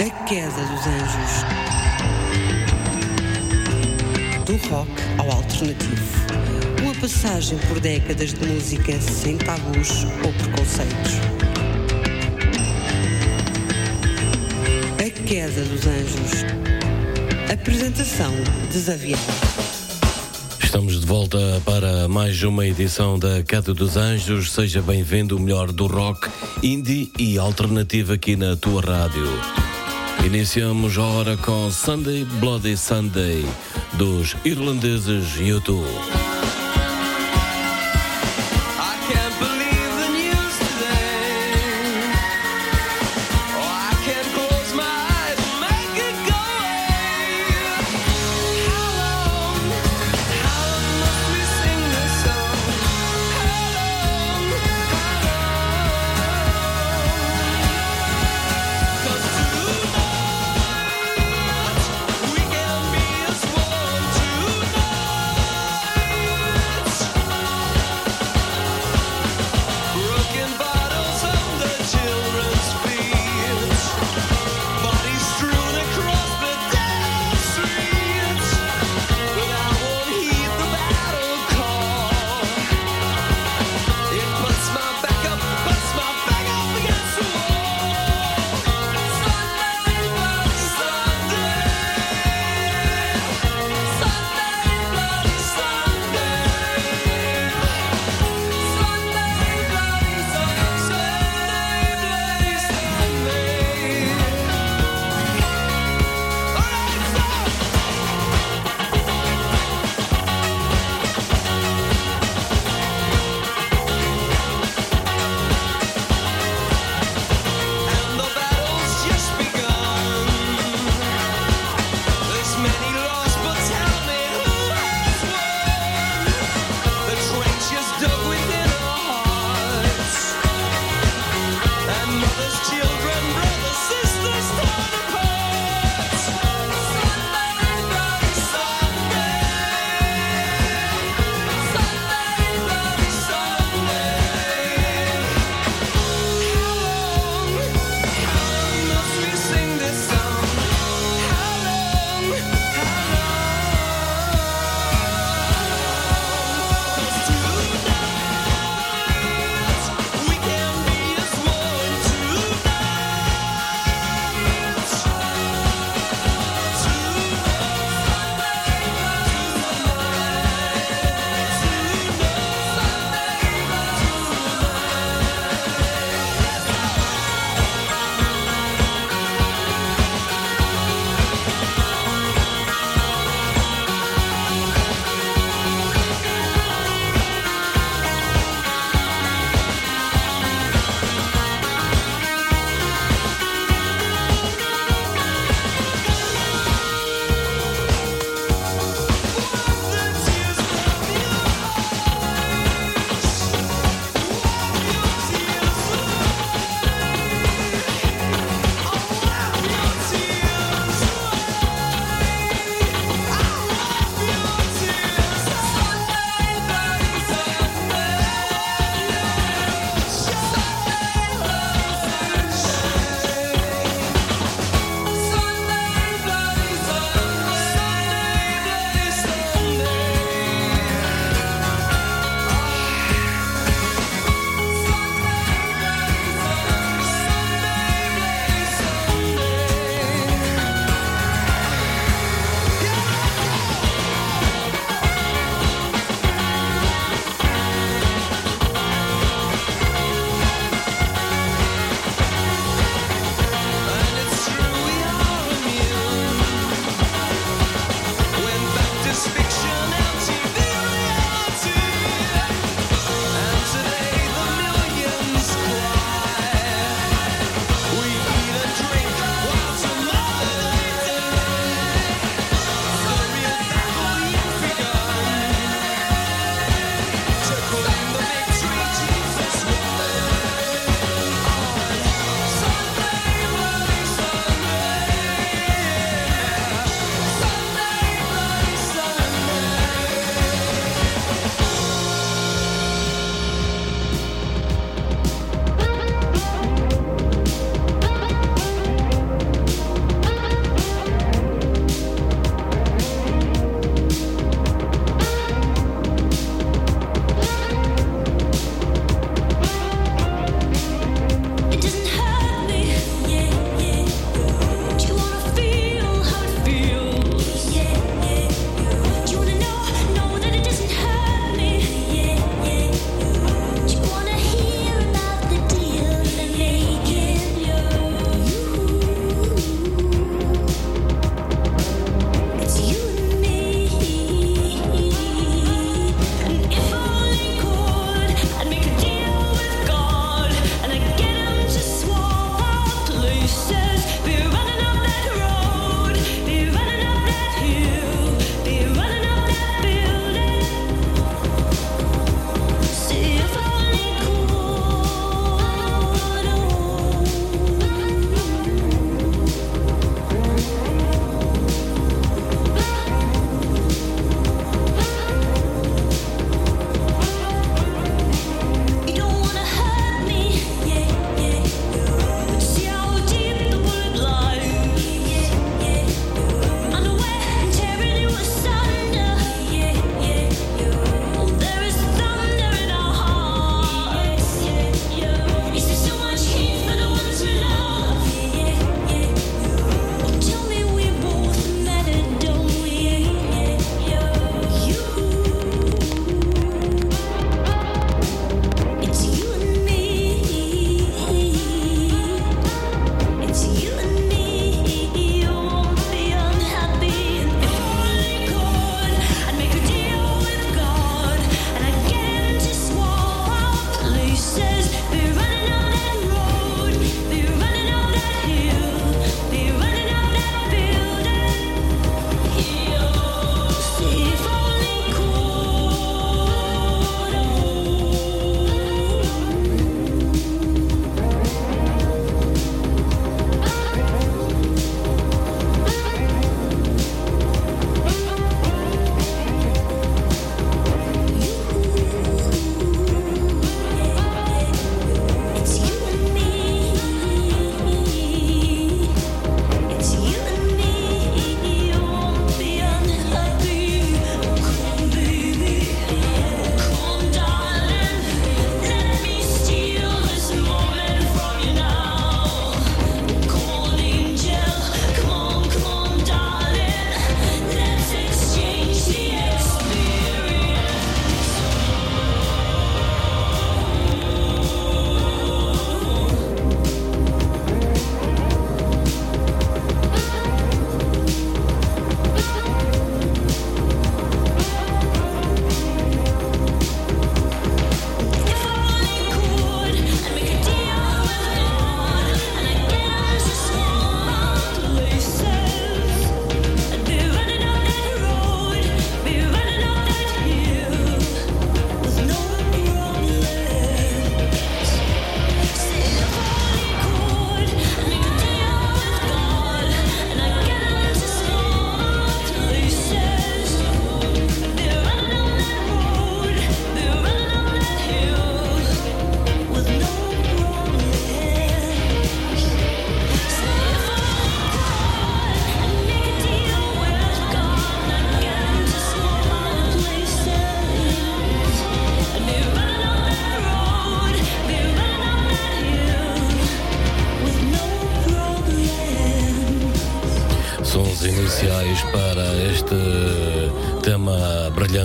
A queda dos anjos. Do rock ao alternativo. Uma passagem por décadas de música sem tabus ou preconceitos. A queda dos anjos. Apresentação desafiada. Estamos de volta para mais uma edição da Queda dos Anjos. Seja bem-vindo, o melhor do rock, indie e alternativo aqui na tua rádio. Iniciamos a hora com Sunday Bloody Sunday dos irlandeses YouTube.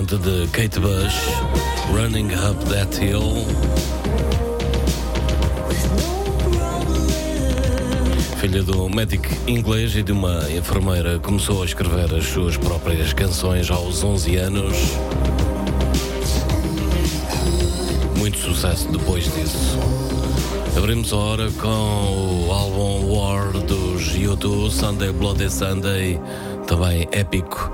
Brilhante de Kate Bush, Running Up That Hill. Filha do médico inglês e de uma enfermeira, começou a escrever as suas próprias canções aos 11 anos. Muito sucesso depois disso. Abrimos a hora com o álbum War dos YouTube, Sunday Bloody Sunday, também épico.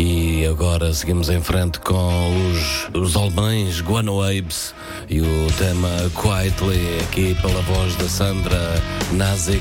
E agora seguimos em frente com os, os alemães Guano Apes e o tema Quietly, aqui pela voz da Sandra Nazik.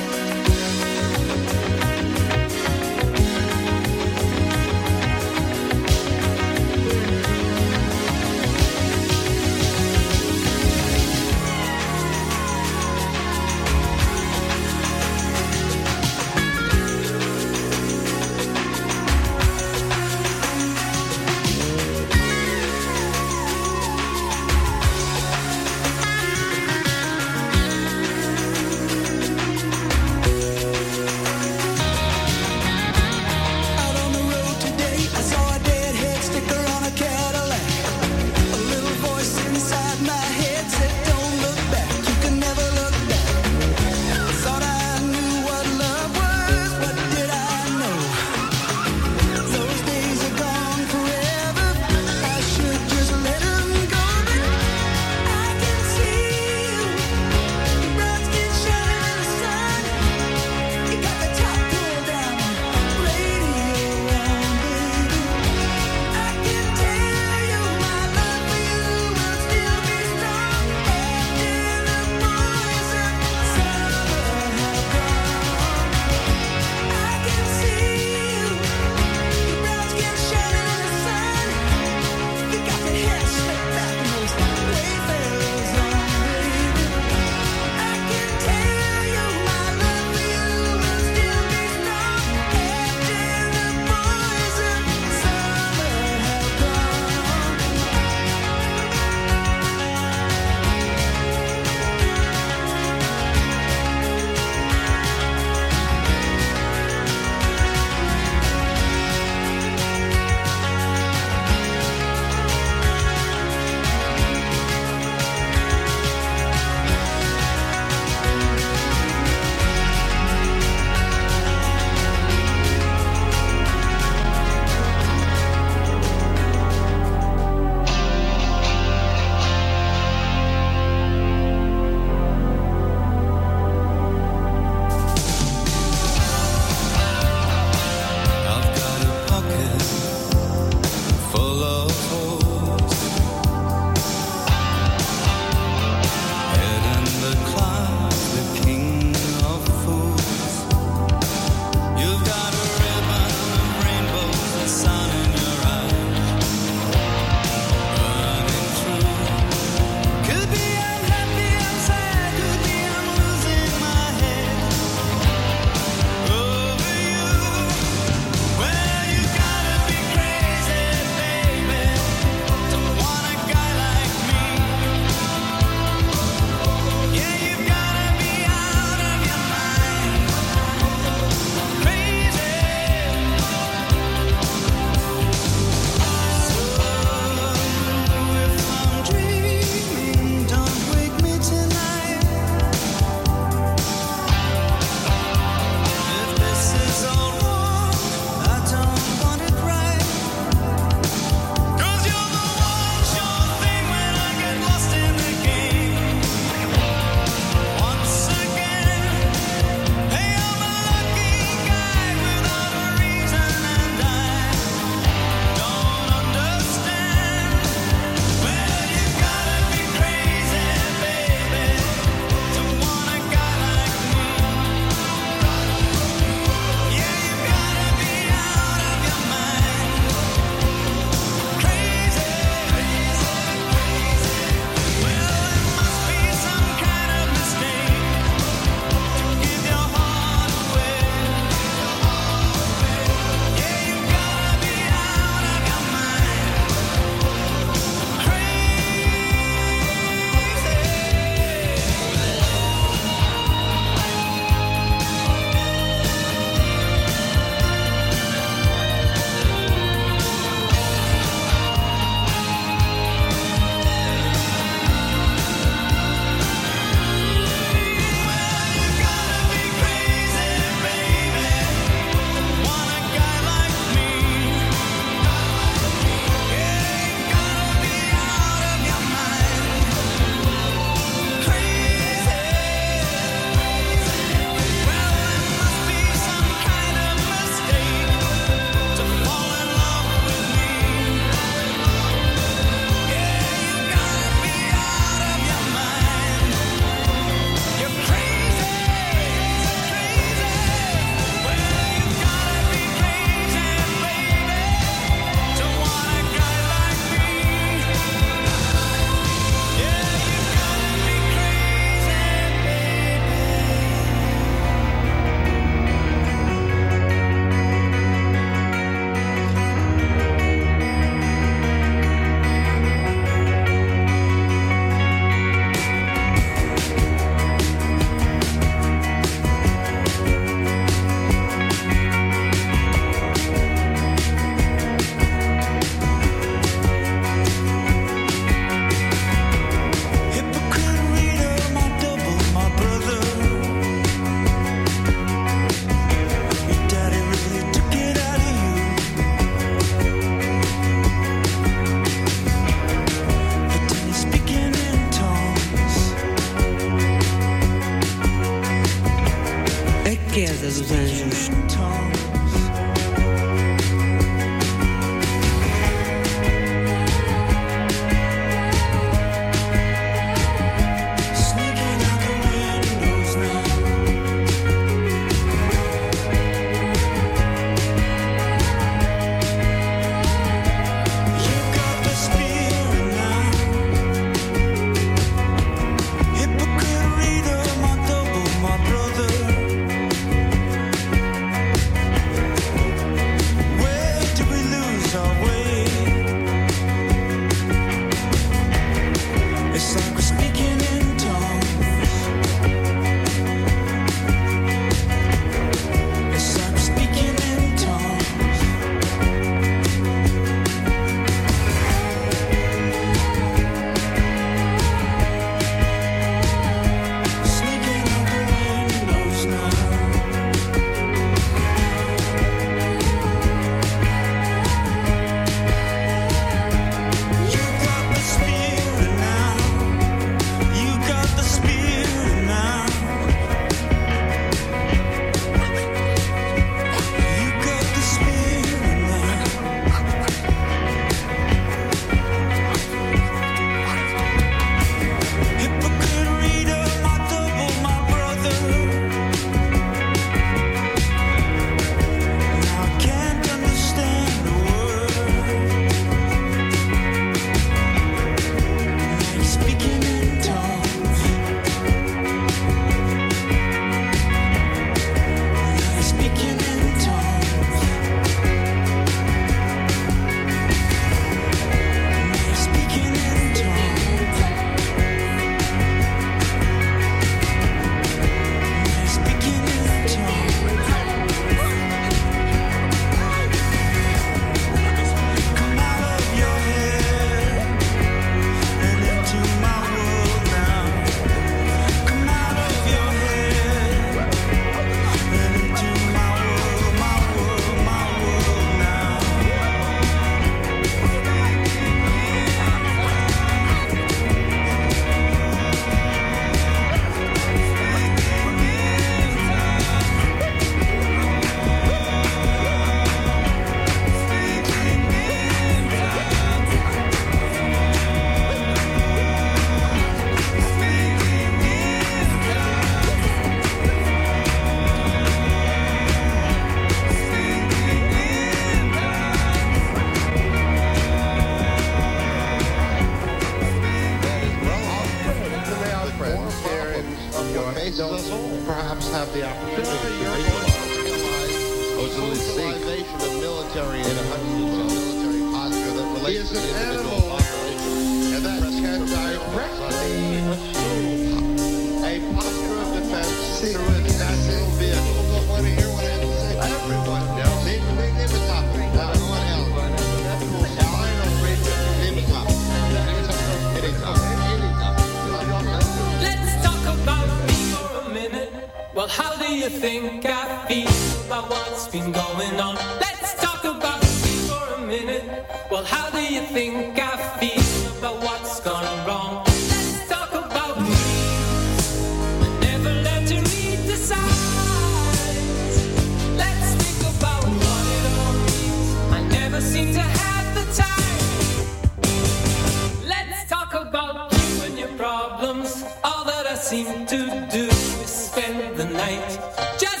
Just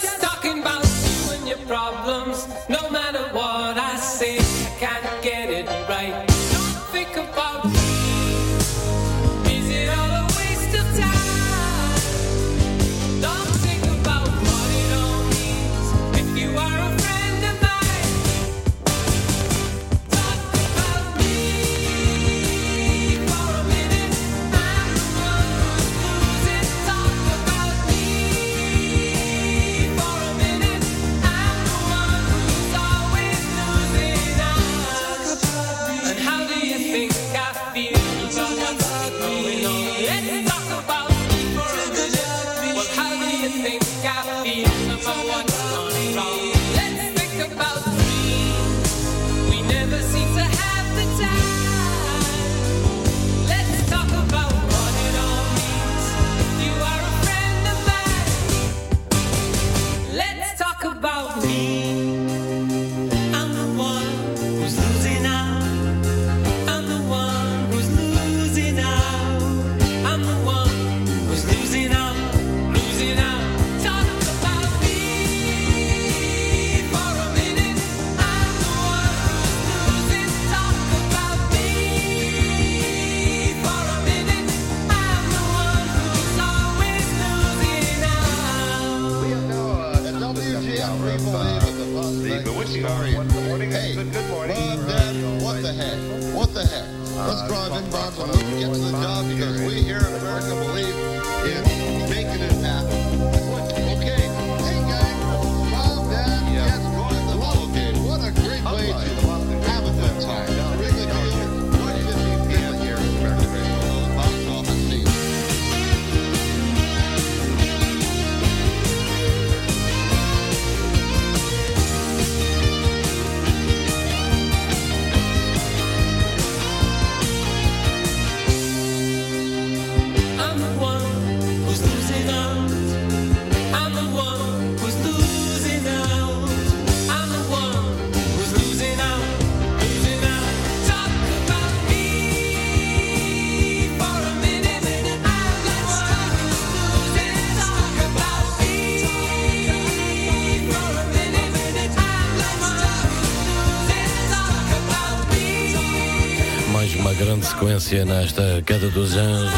sequência nesta Cada dos Anjos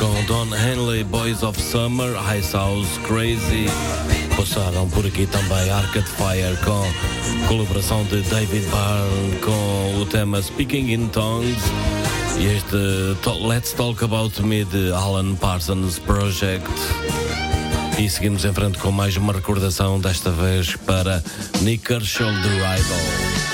com Don Henley, Boys of Summer, Ice House, Crazy. Passaram por aqui também Arcade Fire com colaboração de David Byrne com o tema Speaking in Tongues e este Let's Talk About Me de Alan Parsons Project. E seguimos em frente com mais uma recordação, desta vez para Nicker Shoulder Rival.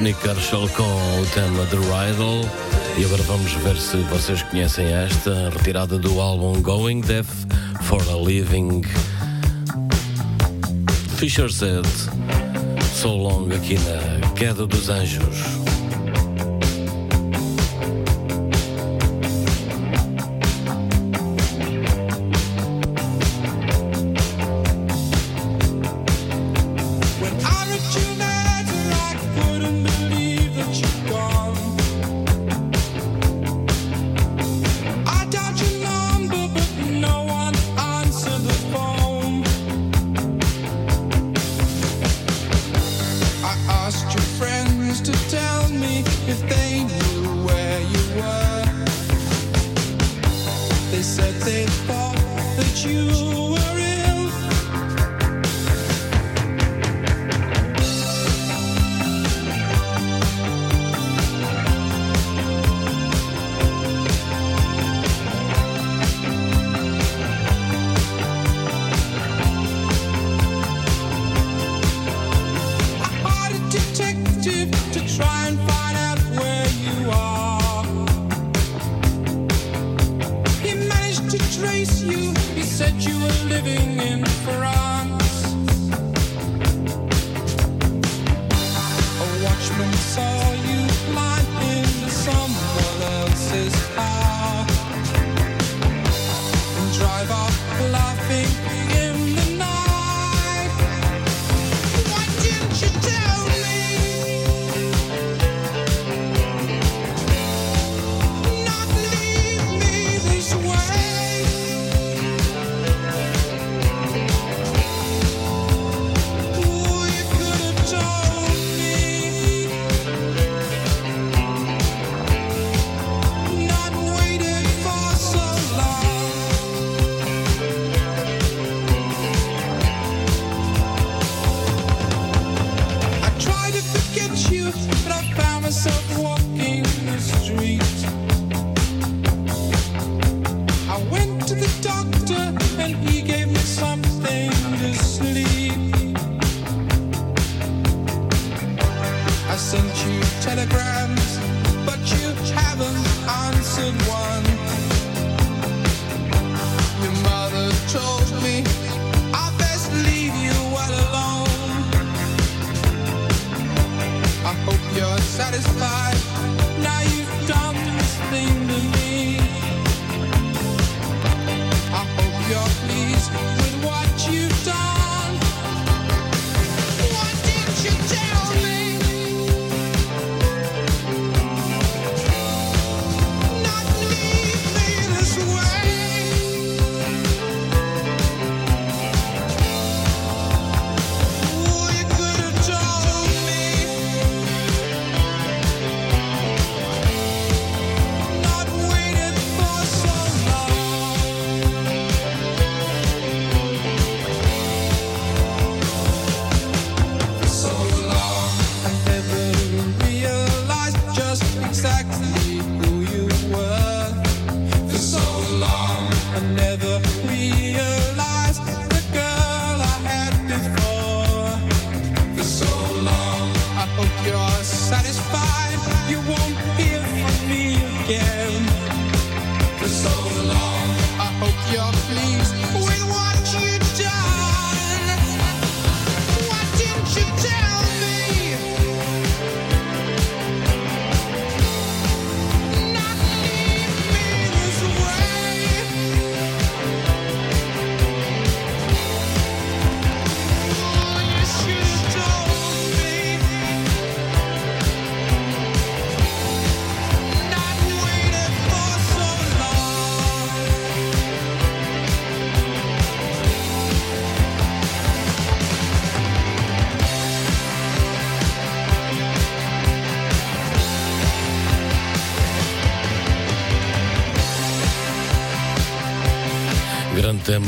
Nick Kershaw com o tema The Riddle. E agora vamos ver se vocês conhecem esta, retirada do álbum Going Deaf for a Living. Fisher said, So Long aqui na Queda dos Anjos.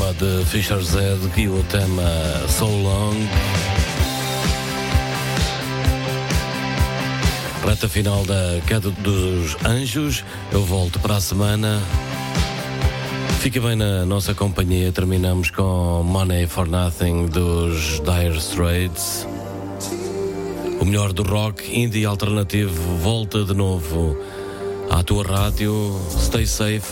tema de Fisher Zed e o tema So Long. Reta final da Queda dos Anjos. Eu volto para a semana. Fica bem na nossa companhia. Terminamos com Money for Nothing dos Dire Straits. O melhor do rock indie alternativo volta de novo à tua rádio. Stay safe.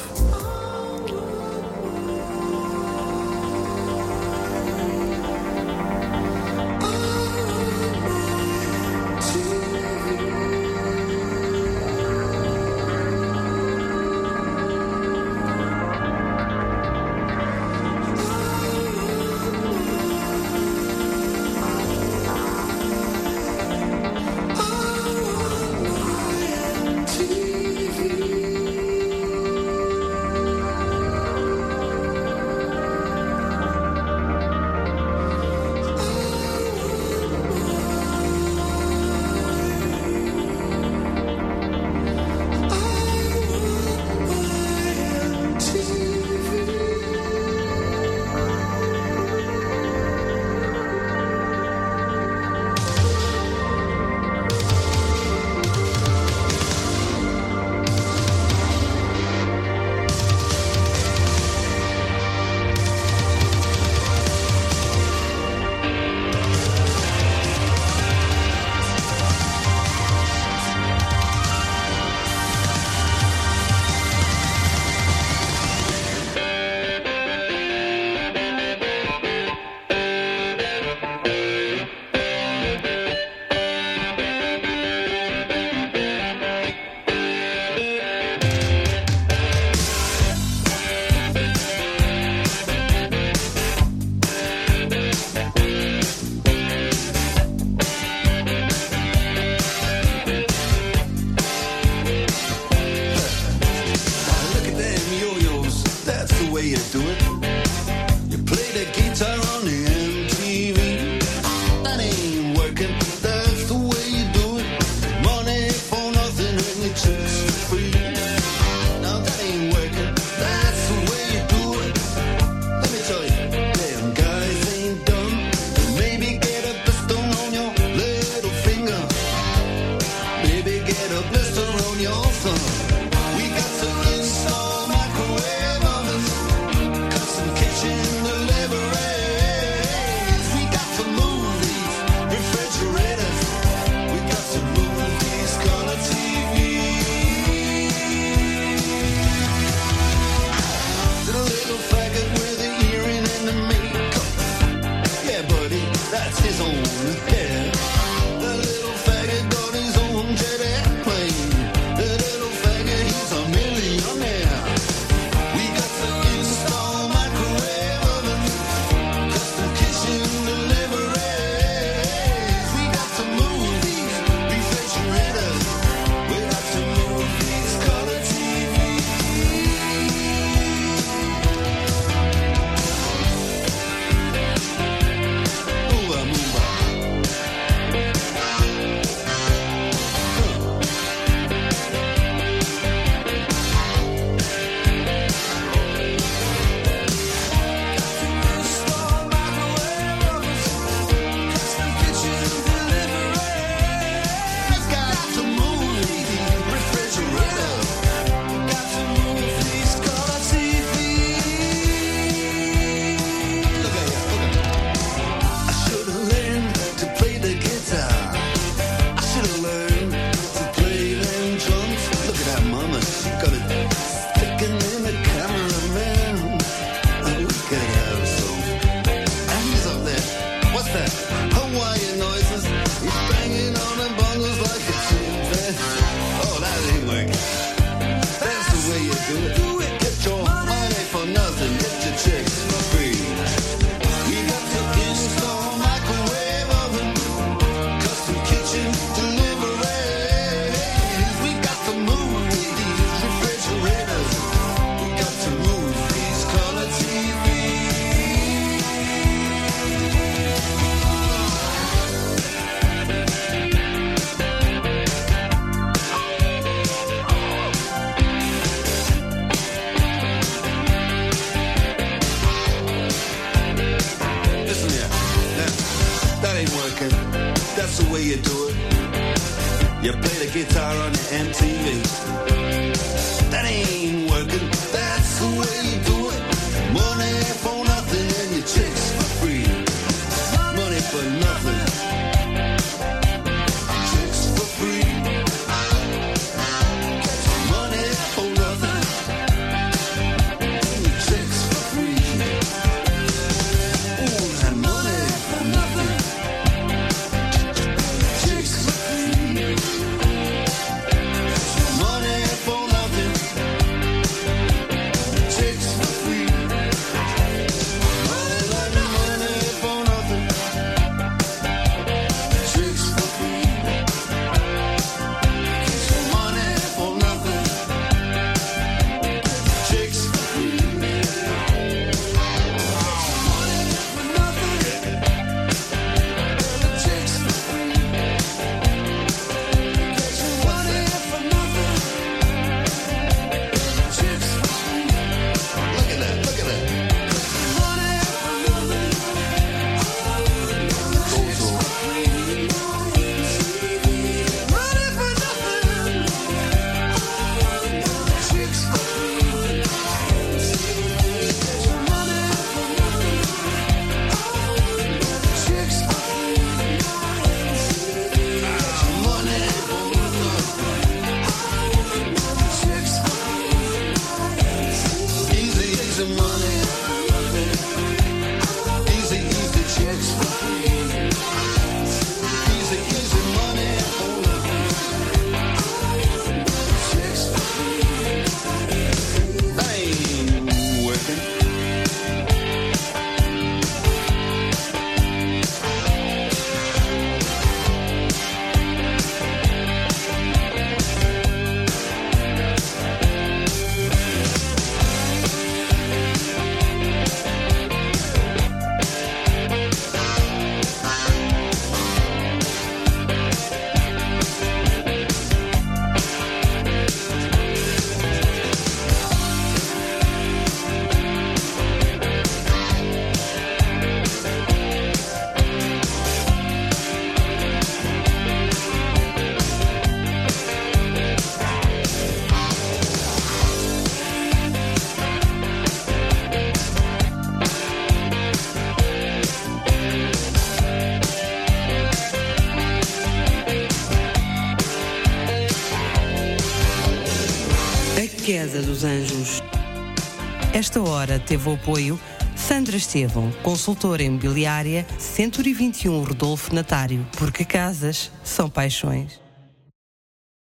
Teve o apoio Sandra Estevão, consultora imobiliária 121 Rodolfo Natário, porque casas são paixões.